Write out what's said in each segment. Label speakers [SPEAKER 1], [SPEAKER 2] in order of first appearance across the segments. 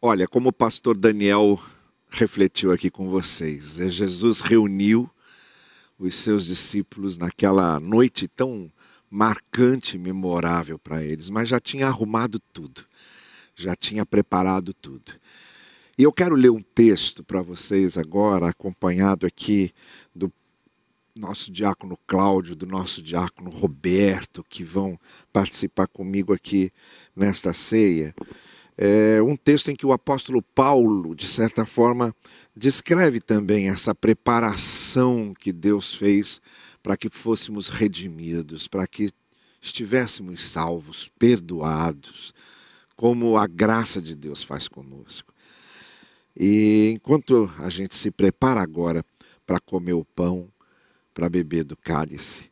[SPEAKER 1] Olha, como o pastor Daniel refletiu aqui com vocês, é, Jesus reuniu os seus discípulos naquela noite tão marcante, memorável para eles, mas já tinha arrumado tudo, já tinha preparado tudo. E eu quero ler um texto para vocês agora, acompanhado aqui do nosso diácono Cláudio, do nosso diácono Roberto, que vão participar comigo aqui nesta ceia. É um texto em que o apóstolo Paulo, de certa forma, descreve também essa preparação que Deus fez para que fôssemos redimidos, para que estivéssemos salvos, perdoados, como a graça de Deus faz conosco. E enquanto a gente se prepara agora para comer o pão, para beber do cálice,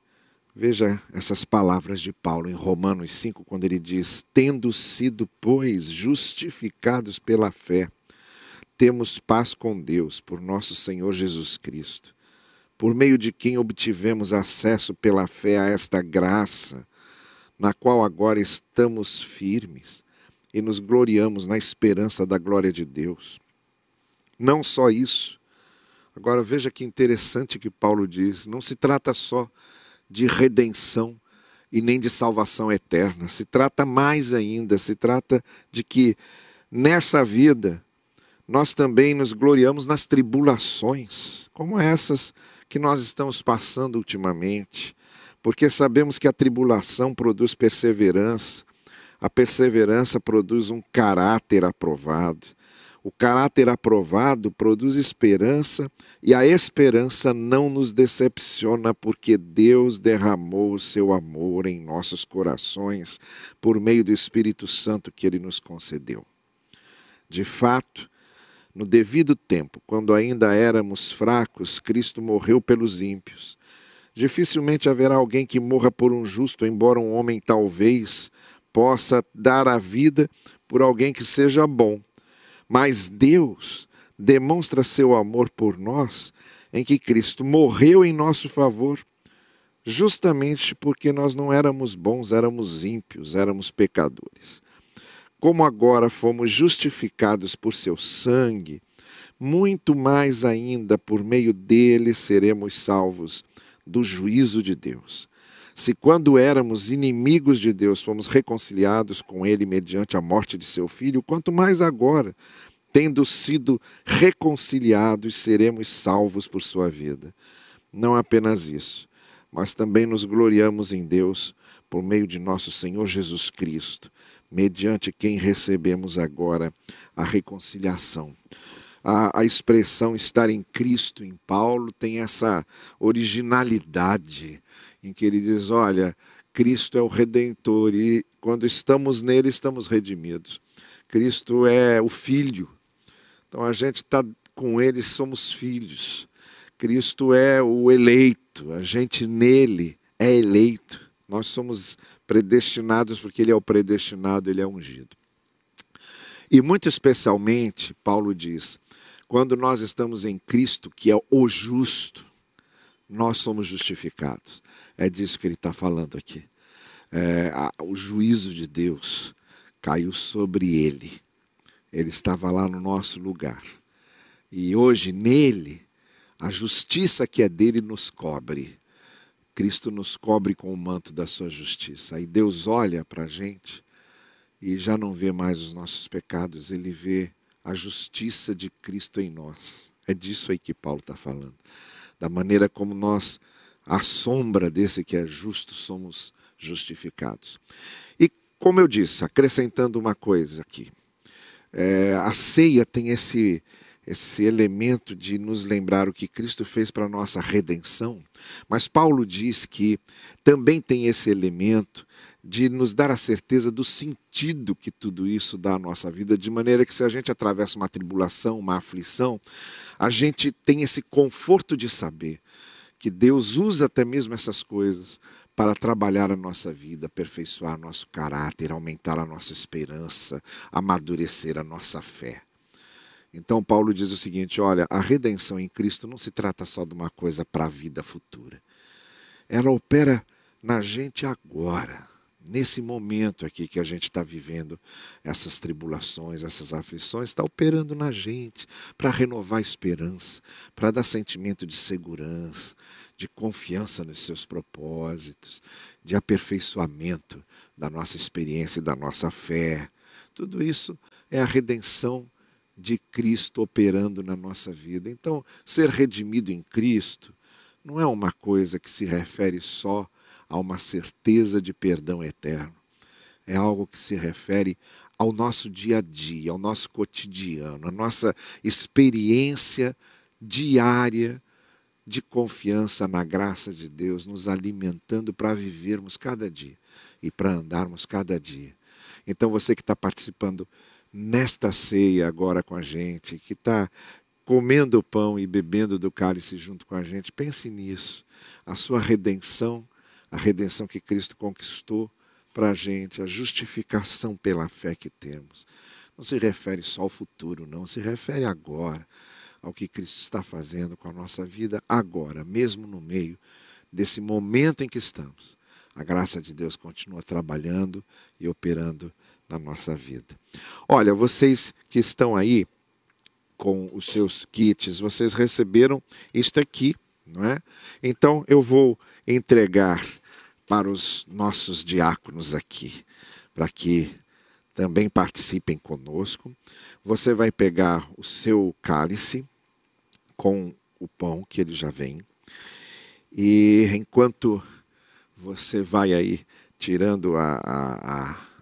[SPEAKER 1] veja essas palavras de Paulo em Romanos 5, quando ele diz: Tendo sido, pois, justificados pela fé, temos paz com Deus por nosso Senhor Jesus Cristo, por meio de quem obtivemos acesso pela fé a esta graça, na qual agora estamos firmes e nos gloriamos na esperança da glória de Deus. Não só isso. Agora veja que interessante que Paulo diz: não se trata só de redenção e nem de salvação eterna, se trata mais ainda, se trata de que nessa vida nós também nos gloriamos nas tribulações, como essas que nós estamos passando ultimamente, porque sabemos que a tribulação produz perseverança, a perseverança produz um caráter aprovado, o caráter aprovado produz esperança e a esperança não nos decepciona porque Deus derramou o seu amor em nossos corações por meio do Espírito Santo que ele nos concedeu. De fato, no devido tempo, quando ainda éramos fracos, Cristo morreu pelos ímpios. Dificilmente haverá alguém que morra por um justo, embora um homem talvez possa dar a vida por alguém que seja bom. Mas Deus demonstra seu amor por nós em que Cristo morreu em nosso favor, justamente porque nós não éramos bons, éramos ímpios, éramos pecadores. Como agora fomos justificados por seu sangue, muito mais ainda por meio dele seremos salvos do juízo de Deus. Se quando éramos inimigos de Deus fomos reconciliados com Ele mediante a morte de seu filho, quanto mais agora, tendo sido reconciliados, seremos salvos por sua vida. Não apenas isso, mas também nos gloriamos em Deus por meio de nosso Senhor Jesus Cristo, mediante quem recebemos agora a reconciliação. A, a, expressão estar em Cristo, em Paulo, tem essa originalidade em que ele diz: olha, Cristo é o redentor e quando estamos nele, estamos redimidos. Cristo é o Filho. Então a gente está com ele, somos filhos. Cristo é o eleito, a gente nele é eleito. Nós somos predestinados porque ele é o predestinado, ele é ungido. E muito especialmente, Paulo diz, quando nós estamos em Cristo, que é o justo, nós somos justificados. É disso que ele está falando aqui. É, a, o juízo de Deus caiu sobre ele. Ele estava lá no nosso lugar. E hoje, nele, a justiça que é dele nos cobre. Cristo nos cobre com o manto da sua justiça. Aí Deus olha para a gente e já não vê mais os nossos pecados, ele vê a justiça de Cristo em nós. É disso aí que Paulo está falando. Da maneira como nós à sombra desse que é justo, somos justificados. E, como eu disse, acrescentando uma coisa aqui, é, a ceia tem esse, esse elemento de nos lembrar o que Cristo fez para a nossa redenção, mas Paulo diz que também tem esse elemento de nos dar a certeza do sentido que tudo isso dá à nossa vida, de maneira que se a gente atravessa uma tribulação, uma aflição, a gente tem esse conforto de saber que Deus usa até mesmo essas coisas para trabalhar a nossa vida, aperfeiçoar nosso caráter, aumentar a nossa esperança, amadurecer a nossa fé. Então, Paulo diz o seguinte: olha, a redenção em Cristo não se trata só de uma coisa para a vida futura. Ela opera na gente agora, nesse momento aqui que a gente está vivendo essas tribulações, essas aflições, está operando na gente para renovar a esperança, para dar sentimento de segurança, de confiança nos seus propósitos, de aperfeiçoamento da nossa experiência e da nossa fé. Tudo isso é a redenção de Cristo operando na nossa vida. Então, ser redimido em Cristo não é uma coisa que se refere só a uma certeza de perdão eterno. É algo que se refere ao nosso dia a dia, ao nosso cotidiano, à nossa experiência diária de confiança na graça de Deus, nos alimentando para vivermos cada dia e para andarmos cada dia. Então, você que está participando nesta ceia agora com a gente, que está comendo o pão e bebendo do cálice junto com a gente, pense nisso. A sua redenção, a redenção que Cristo conquistou para a gente, a justificação pela fé que temos. Não se refere só ao futuro, não, se refere agora ao que Cristo está fazendo com a nossa vida agora, mesmo no meio desse momento em que estamos. A graça de Deus continua trabalhando e operando na nossa vida. Olha, vocês que estão aí com os seus kits, vocês receberam isto aqui, não é? Então eu vou entregar para os nossos diáconos aqui, para que também participem conosco. Você vai pegar o seu cálice com o pão que ele já vem. E enquanto você vai aí tirando a, a, a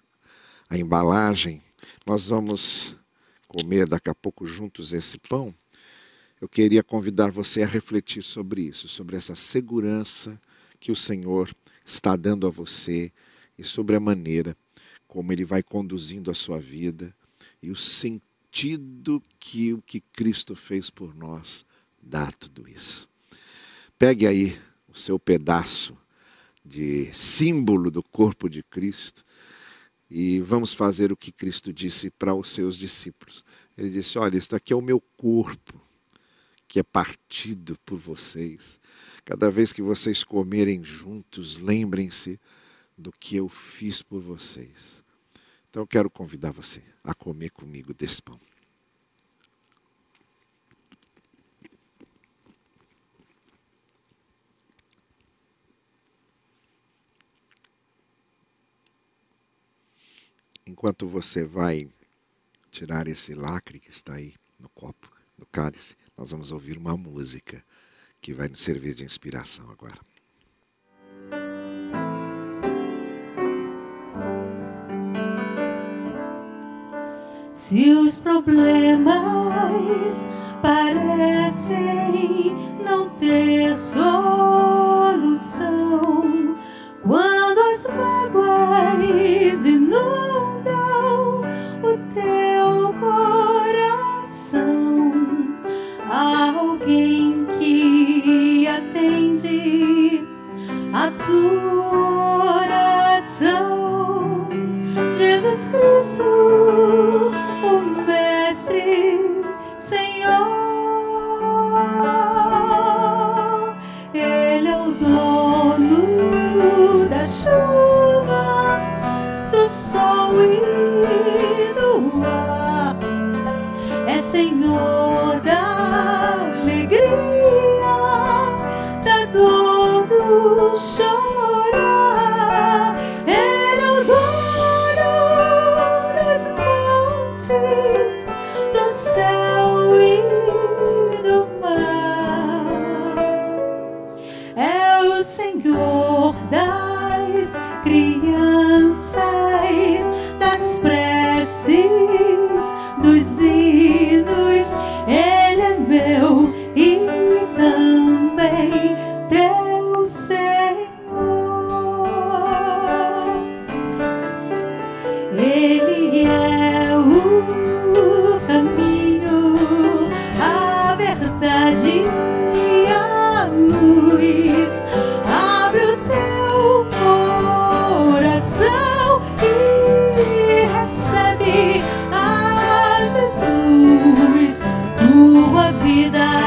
[SPEAKER 1] a embalagem, nós vamos comer daqui a pouco juntos esse pão. Eu queria convidar você a refletir sobre isso, sobre essa segurança que o Senhor está dando a você e sobre a maneira como Ele vai conduzindo a sua vida e o sentido que o que Cristo fez por nós dá tudo isso. Pegue aí o seu pedaço de símbolo do corpo de Cristo e vamos fazer o que Cristo disse para os seus discípulos. Ele disse: Olha, isto aqui é o meu corpo, que é partido por vocês. Cada vez que vocês comerem juntos, lembrem-se do que eu fiz por vocês. Então eu quero convidar você a comer comigo desse pão. enquanto você vai tirar esse lacre que está aí no copo, no cálice, nós vamos ouvir uma música que vai nos servir de inspiração agora.
[SPEAKER 2] Se os problemas parecem não ter solução, quando as mágoas inundam o teu Senhor da alegria, da dor do chorar. vida.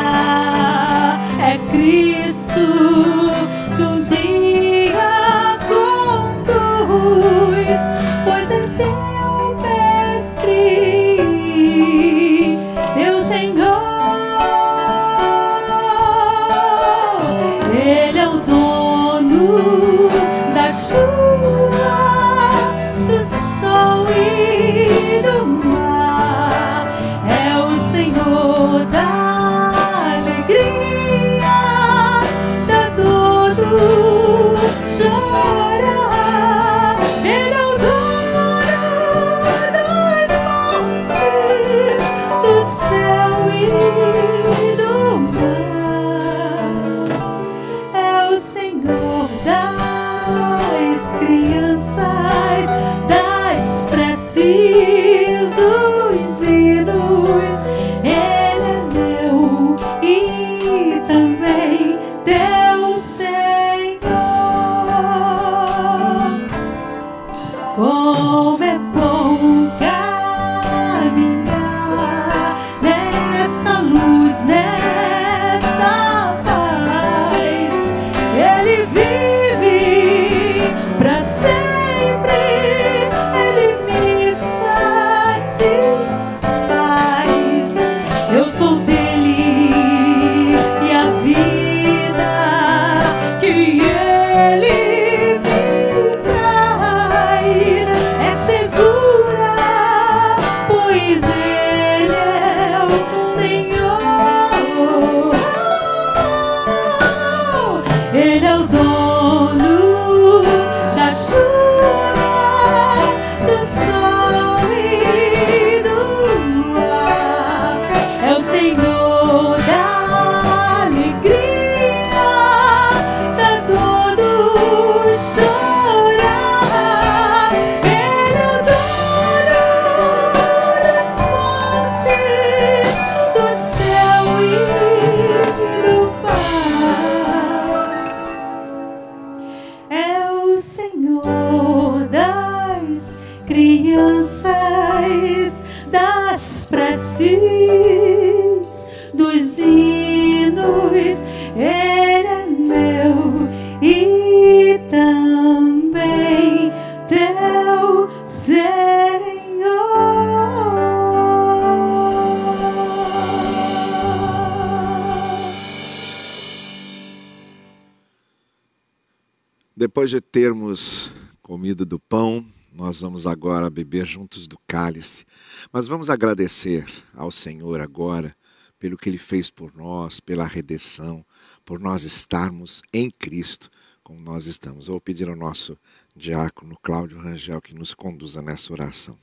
[SPEAKER 1] Depois de termos comido do pão, nós vamos agora beber juntos do cálice. Mas vamos agradecer ao Senhor agora pelo que Ele fez por nós, pela redenção, por nós estarmos em Cristo como nós estamos. Vou pedir ao nosso diácono Cláudio Rangel que nos conduza nessa oração.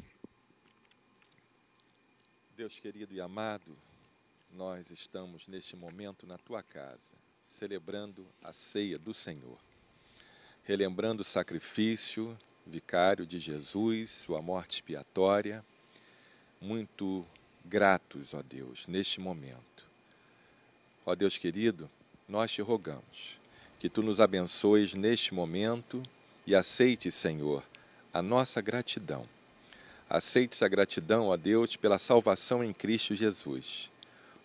[SPEAKER 3] Deus querido e amado, nós estamos neste momento na tua casa, celebrando a ceia do Senhor, relembrando o sacrifício vicário de Jesus, sua morte expiatória, muito gratos, ó Deus, neste momento. Ó Deus querido, nós te rogamos que tu nos abençoes neste momento e aceite, Senhor, a nossa gratidão. Aceite essa gratidão, ó Deus, pela salvação em Cristo Jesus,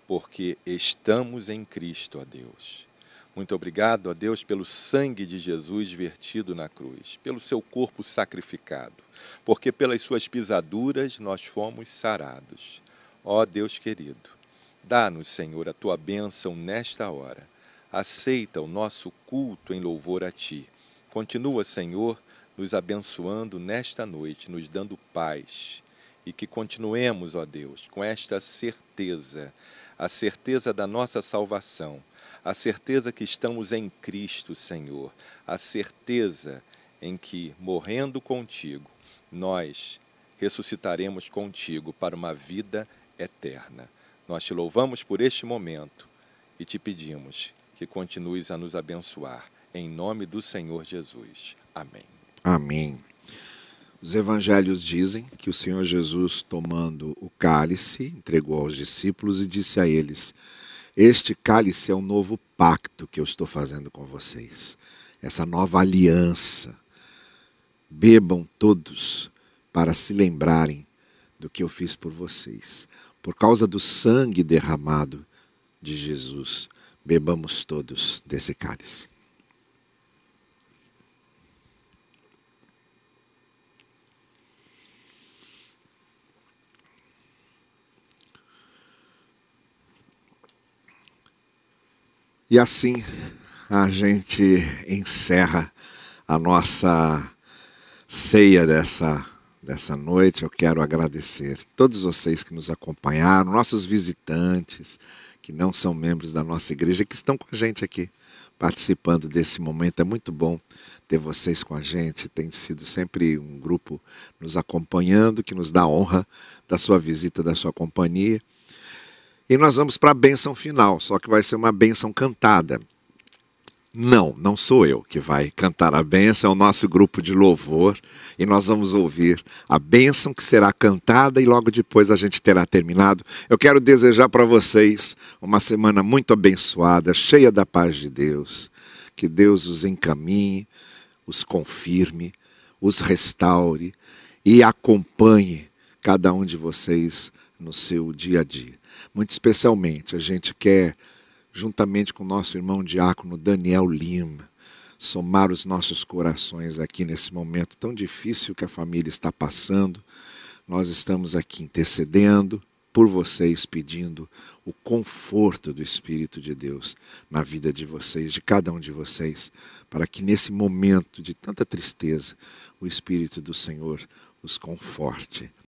[SPEAKER 3] porque estamos em Cristo, ó Deus. Muito obrigado, ó Deus, pelo sangue de Jesus vertido na cruz, pelo seu corpo sacrificado, porque pelas suas pisaduras nós fomos sarados. Ó Deus querido, dá-nos, Senhor, a tua bênção nesta hora. Aceita o nosso culto em louvor a ti. Continua, Senhor, nos abençoando nesta noite, nos dando paz. E que continuemos, ó Deus, com esta certeza, a certeza da nossa salvação, a certeza que estamos em Cristo, Senhor, a certeza em que, morrendo contigo, nós ressuscitaremos contigo para uma vida eterna. Nós te louvamos por este momento e te pedimos que continues a nos abençoar. Em nome do Senhor Jesus. Amém.
[SPEAKER 1] Amém. Os evangelhos dizem que o Senhor Jesus, tomando o cálice, entregou aos discípulos e disse a eles: Este cálice é o novo pacto que eu estou fazendo com vocês, essa nova aliança. Bebam todos para se lembrarem do que eu fiz por vocês. Por causa do sangue derramado de Jesus, bebamos todos desse cálice. E assim a gente encerra a nossa ceia dessa, dessa noite. Eu quero agradecer todos vocês que nos acompanharam, nossos visitantes que não são membros da nossa igreja, que estão com a gente aqui participando desse momento. É muito bom ter vocês com a gente. Tem sido sempre um grupo nos acompanhando, que nos dá honra da sua visita, da sua companhia. E nós vamos para a bênção final, só que vai ser uma bênção cantada. Não, não sou eu que vai cantar a bênção, é o nosso grupo de louvor. E nós vamos ouvir a bênção que será cantada e logo depois a gente terá terminado. Eu quero desejar para vocês uma semana muito abençoada, cheia da paz de Deus. Que Deus os encaminhe, os confirme, os restaure e acompanhe cada um de vocês no seu dia a dia. Muito especialmente, a gente quer, juntamente com nosso irmão diácono Daniel Lima, somar os nossos corações aqui nesse momento tão difícil que a família está passando. Nós estamos aqui intercedendo por vocês, pedindo o conforto do Espírito de Deus na vida de vocês, de cada um de vocês, para que nesse momento de tanta tristeza, o Espírito do Senhor os conforte